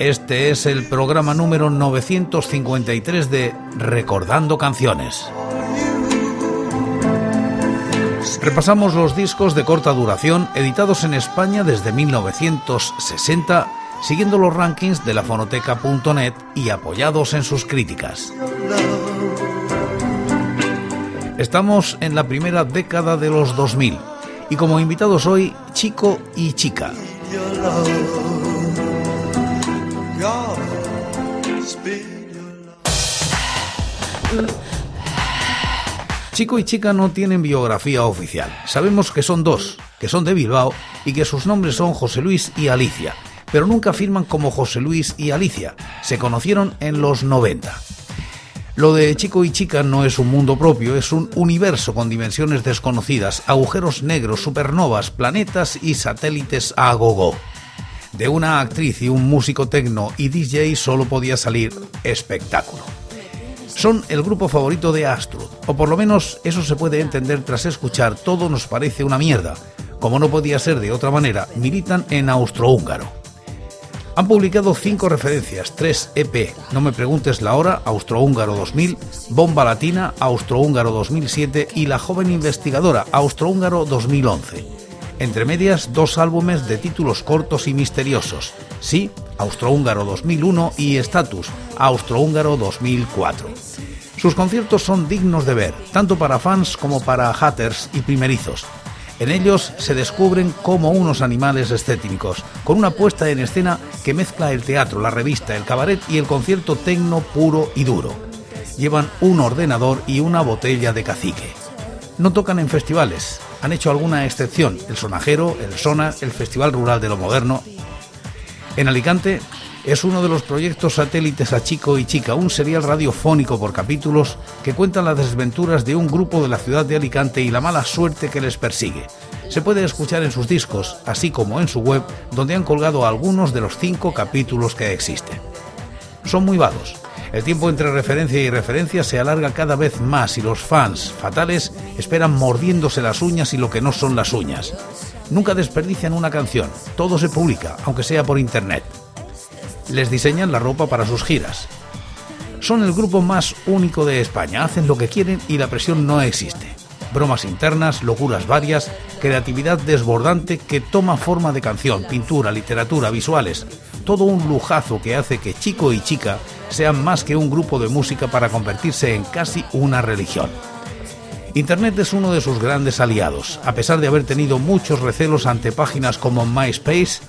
Este es el programa número 953 de Recordando Canciones. Repasamos los discos de corta duración editados en España desde 1960, siguiendo los rankings de la fonoteca.net y apoyados en sus críticas. Estamos en la primera década de los 2000 y como invitados hoy, Chico y Chica. Chico y chica no tienen biografía oficial. Sabemos que son dos, que son de Bilbao y que sus nombres son José Luis y Alicia, pero nunca firman como José Luis y Alicia. Se conocieron en los 90. Lo de chico y chica no es un mundo propio, es un universo con dimensiones desconocidas, agujeros negros, supernovas, planetas y satélites a gogo. De una actriz y un músico tecno y DJ solo podía salir espectáculo. Son el grupo favorito de Astrud, o por lo menos eso se puede entender tras escuchar Todo nos parece una mierda. Como no podía ser de otra manera, militan en austrohúngaro. Han publicado cinco referencias, tres EP, No me preguntes la hora, Austrohúngaro 2000, Bomba Latina, Austrohúngaro 2007 y La joven investigadora, Austrohúngaro 2011. Entre medias, dos álbumes de títulos cortos y misteriosos. Sí, Austrohúngaro 2001 y Status, Austrohúngaro 2004. Sus conciertos son dignos de ver, tanto para fans como para haters y primerizos. En ellos se descubren como unos animales escénicos, con una puesta en escena que mezcla el teatro, la revista, el cabaret y el concierto tecno puro y duro. Llevan un ordenador y una botella de cacique. No tocan en festivales, han hecho alguna excepción, el Sonajero, el Sonar, el Festival Rural de lo Moderno. En Alicante es uno de los proyectos satélites a Chico y Chica, un serial radiofónico por capítulos que cuenta las desventuras de un grupo de la ciudad de Alicante y la mala suerte que les persigue. Se puede escuchar en sus discos, así como en su web, donde han colgado algunos de los cinco capítulos que existen. Son muy vagos. El tiempo entre referencia y referencia se alarga cada vez más y los fans fatales esperan mordiéndose las uñas y lo que no son las uñas. Nunca desperdician una canción, todo se publica, aunque sea por internet. Les diseñan la ropa para sus giras. Son el grupo más único de España, hacen lo que quieren y la presión no existe. Bromas internas, locuras varias, creatividad desbordante que toma forma de canción, pintura, literatura, visuales. Todo un lujazo que hace que chico y chica sean más que un grupo de música para convertirse en casi una religión. Internet es uno de sus grandes aliados, a pesar de haber tenido muchos recelos ante páginas como MySpace,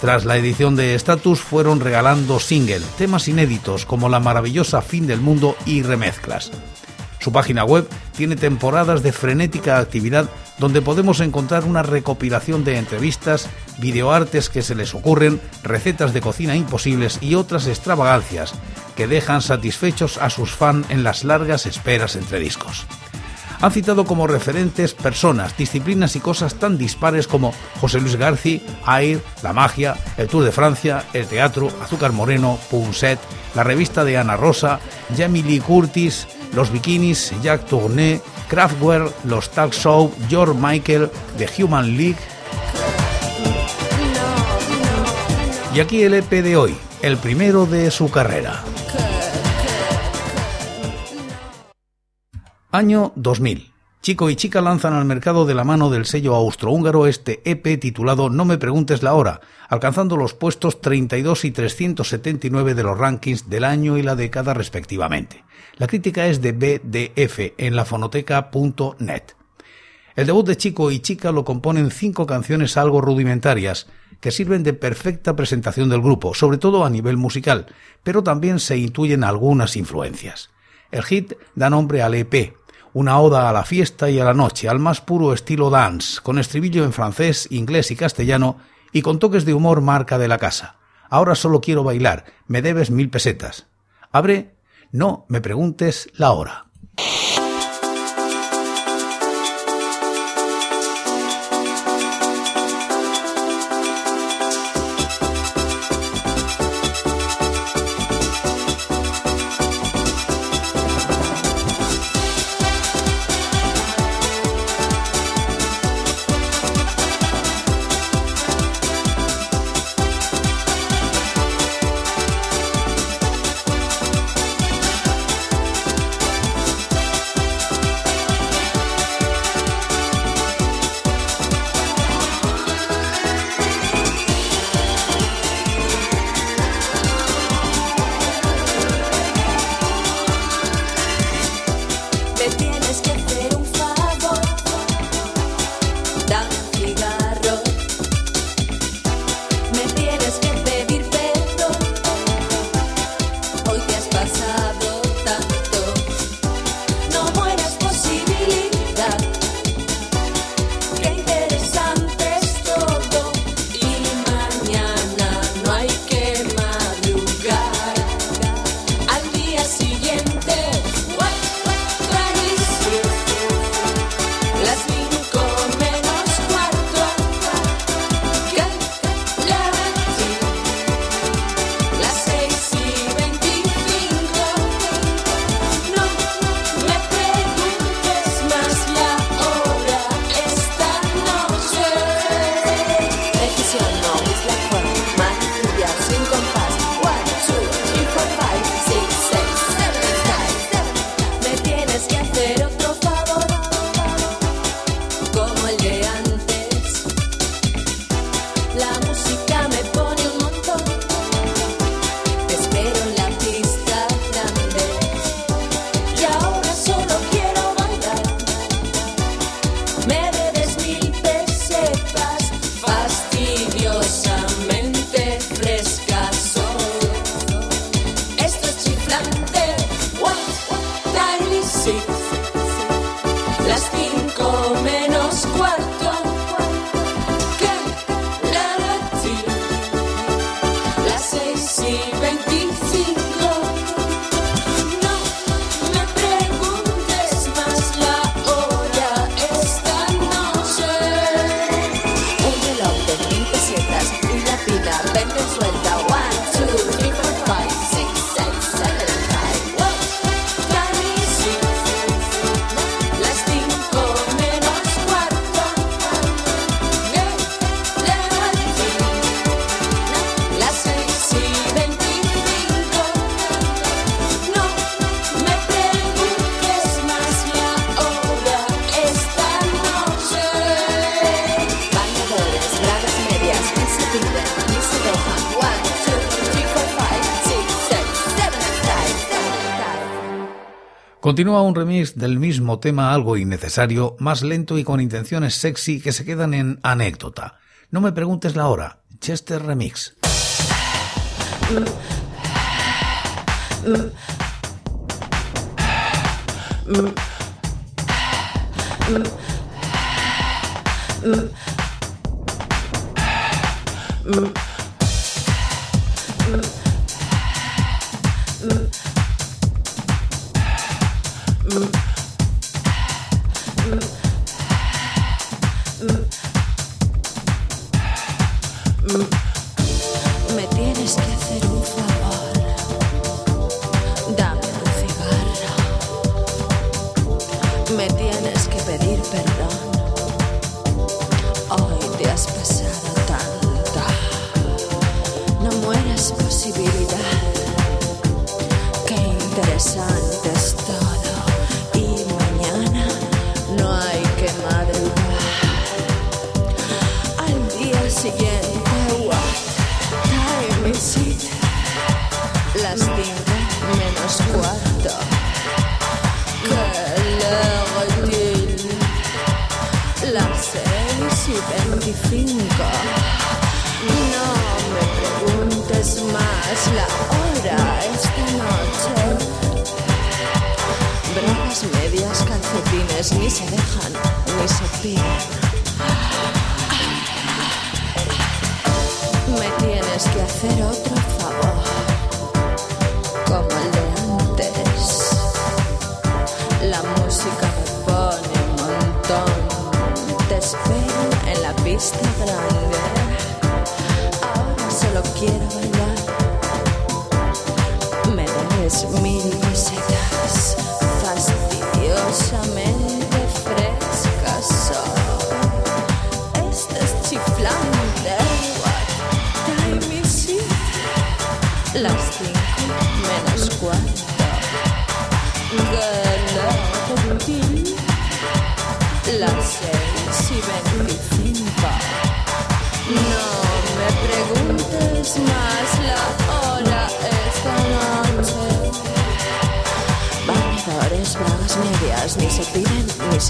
tras la edición de Status fueron regalando single, temas inéditos como La maravillosa fin del mundo y remezclas. Su página web tiene temporadas de frenética actividad donde podemos encontrar una recopilación de entrevistas, videoartes que se les ocurren, recetas de cocina imposibles y otras extravagancias que dejan satisfechos a sus fans en las largas esperas entre discos. Han citado como referentes personas, disciplinas y cosas tan dispares como José Luis García, Air, la magia, el Tour de Francia, el teatro, Azúcar Moreno, Punset, la revista de Ana Rosa, Jamie Lee Curtis, los Bikinis, Jack Tourneur, Kraftwerk, los Talk Show, George Michael, The Human League. Y aquí el EP de hoy, el primero de su carrera. Año 2000. Chico y Chica lanzan al mercado de la mano del sello austrohúngaro este EP titulado No me preguntes la hora, alcanzando los puestos 32 y 379 de los rankings del año y la década respectivamente. La crítica es de BDF en la fonoteca.net. El debut de Chico y Chica lo componen cinco canciones algo rudimentarias, que sirven de perfecta presentación del grupo, sobre todo a nivel musical, pero también se intuyen algunas influencias. El hit da nombre al EP, una oda a la fiesta y a la noche, al más puro estilo dance, con estribillo en francés, inglés y castellano, y con toques de humor marca de la casa. Ahora solo quiero bailar. Me debes mil pesetas. Abre. No me preguntes la hora. Continúa un remix del mismo tema algo innecesario, más lento y con intenciones sexy que se quedan en anécdota. No me preguntes la hora. Chester Remix. Mm-hmm. te espero en la pista grande. Ahora solo quiero ver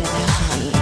Deus.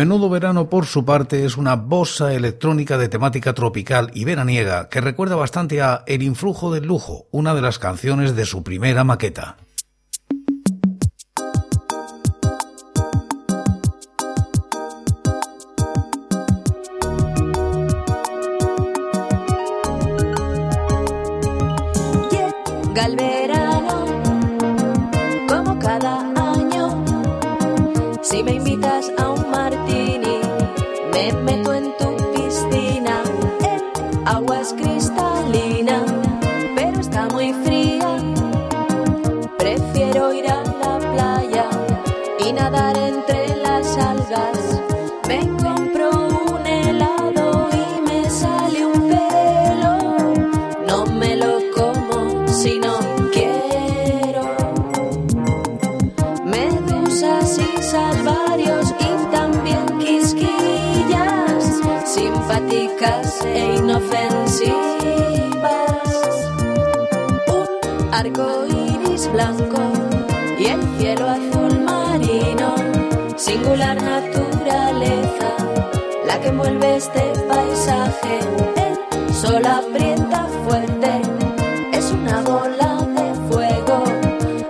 Menudo Verano, por su parte, es una bossa electrónica de temática tropical y veraniega que recuerda bastante a El influjo del lujo, una de las canciones de su primera maqueta. Como cada año, si me invitas a singular naturaleza, la que envuelve este paisaje, El sol aprieta fuerte, es una bola de fuego,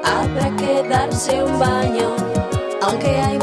habrá que darse un baño, aunque hay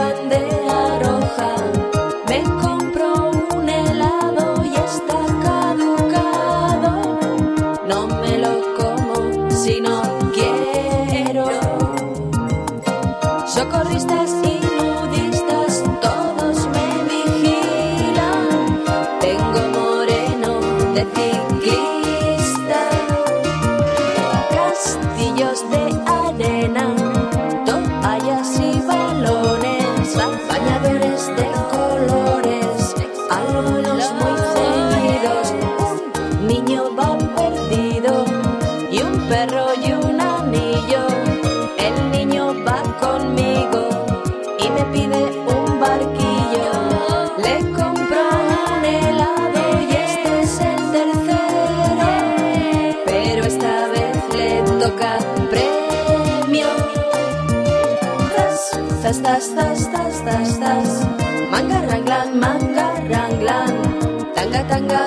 tanga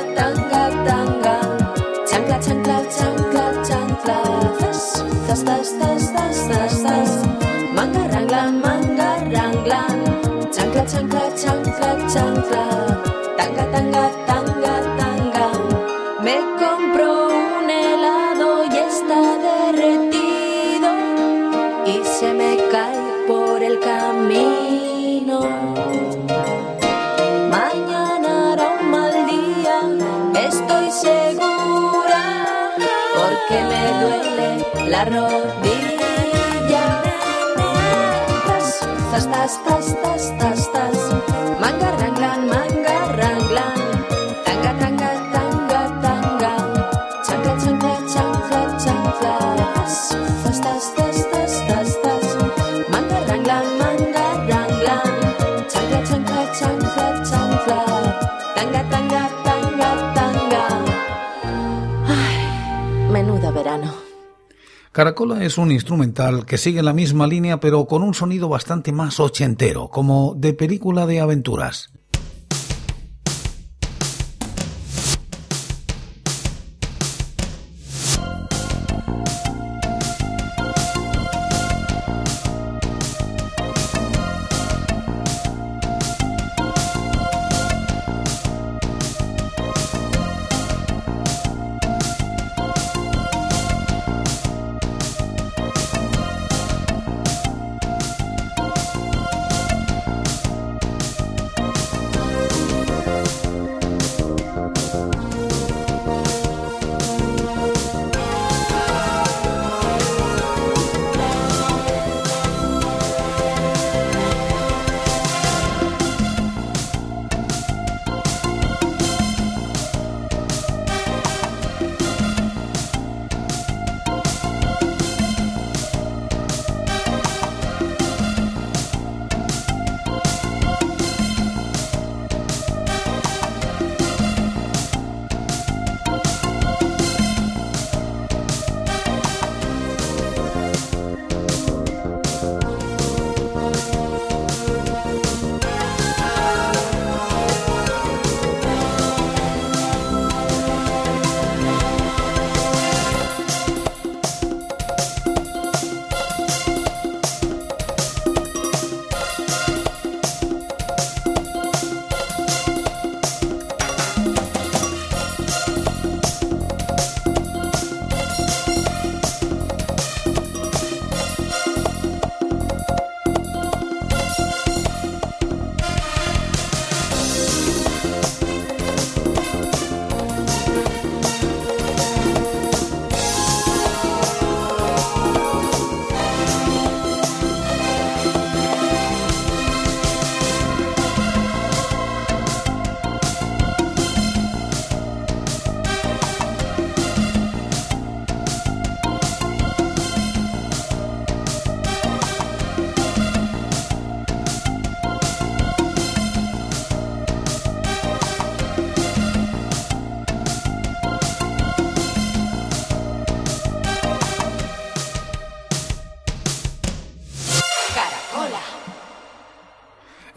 tas, tas, tas, tas, tas. Caracola es un instrumental que sigue la misma línea pero con un sonido bastante más ochentero, como de película de aventuras.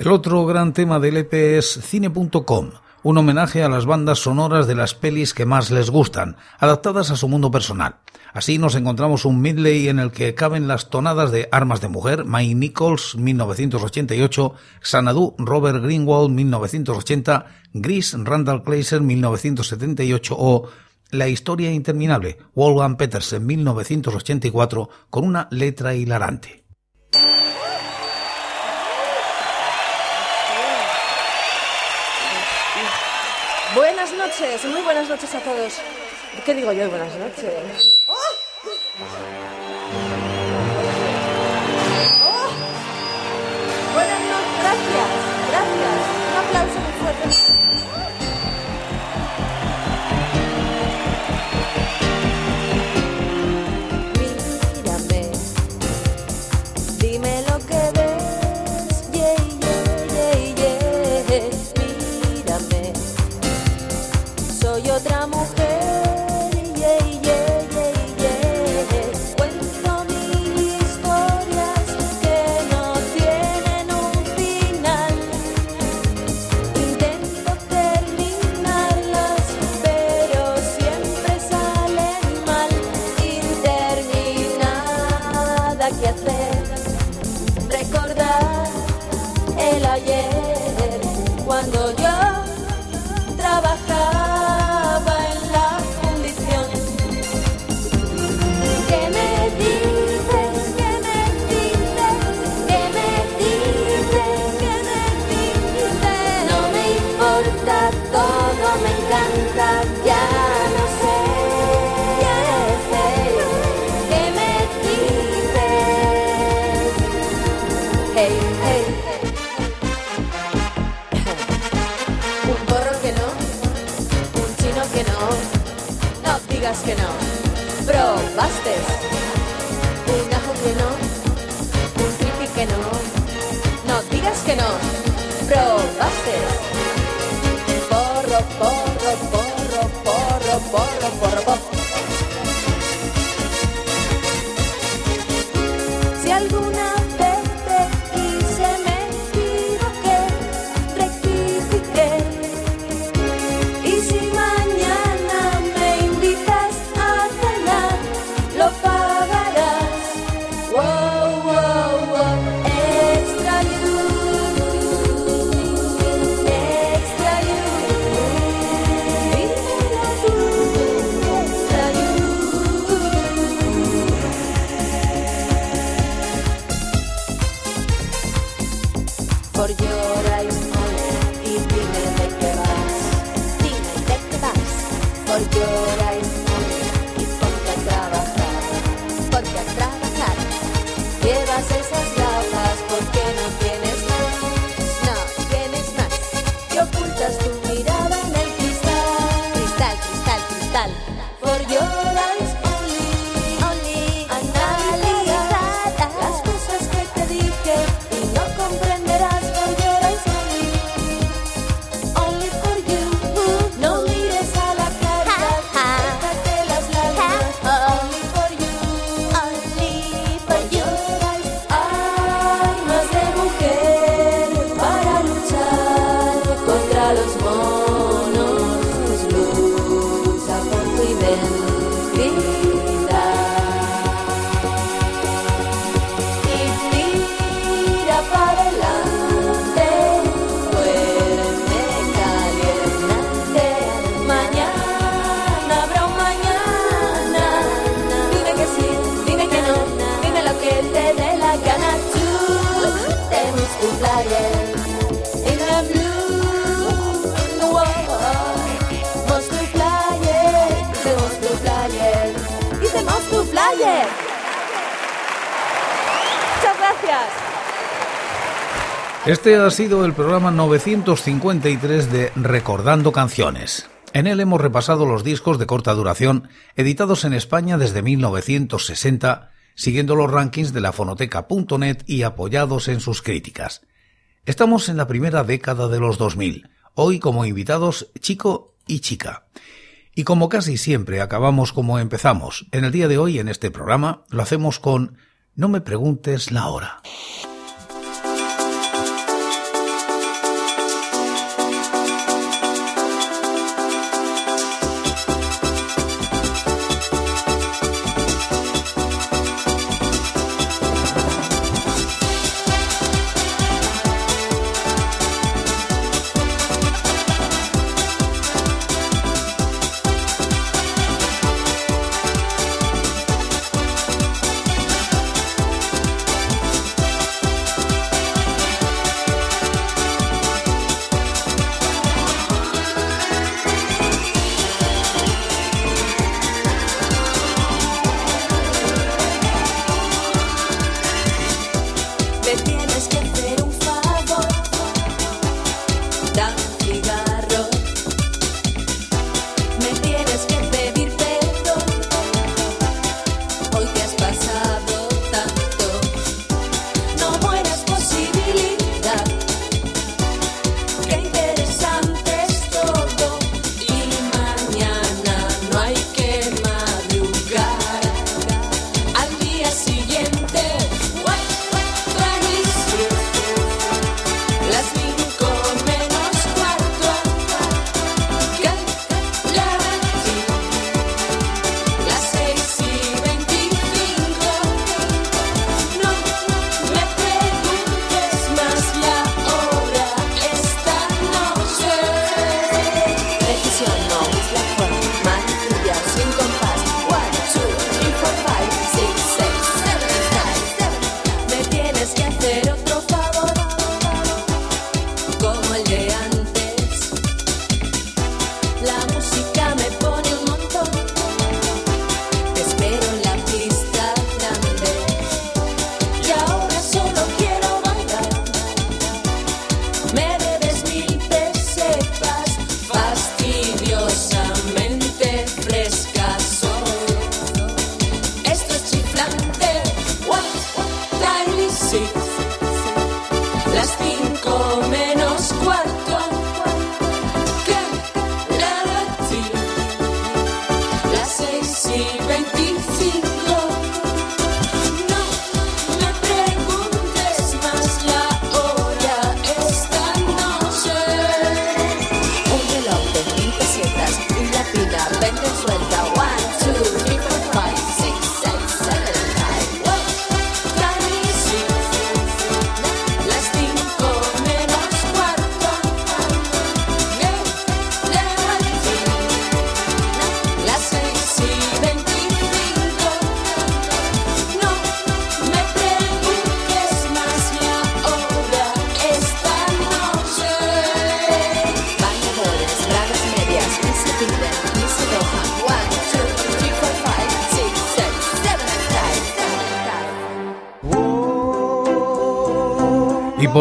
El otro gran tema del EP es Cine.com, un homenaje a las bandas sonoras de las pelis que más les gustan, adaptadas a su mundo personal. Así nos encontramos un medley en el que caben las tonadas de Armas de Mujer, Mike Nichols, 1988, Xanadu, Robert Greenwald, 1980, Gris, Randall Kleiser, 1978 o La historia interminable, Wolfgang Petersen, 1984, con una letra hilarante. Muy buenas noches a todos. ¿Qué digo yo? Buenas noches. ¡Oh! Este ha sido el programa 953 de Recordando Canciones. En él hemos repasado los discos de corta duración editados en España desde 1960, siguiendo los rankings de la fonoteca.net y apoyados en sus críticas. Estamos en la primera década de los 2000, hoy como invitados Chico y Chica. Y como casi siempre acabamos como empezamos, en el día de hoy en este programa lo hacemos con No me preguntes la hora.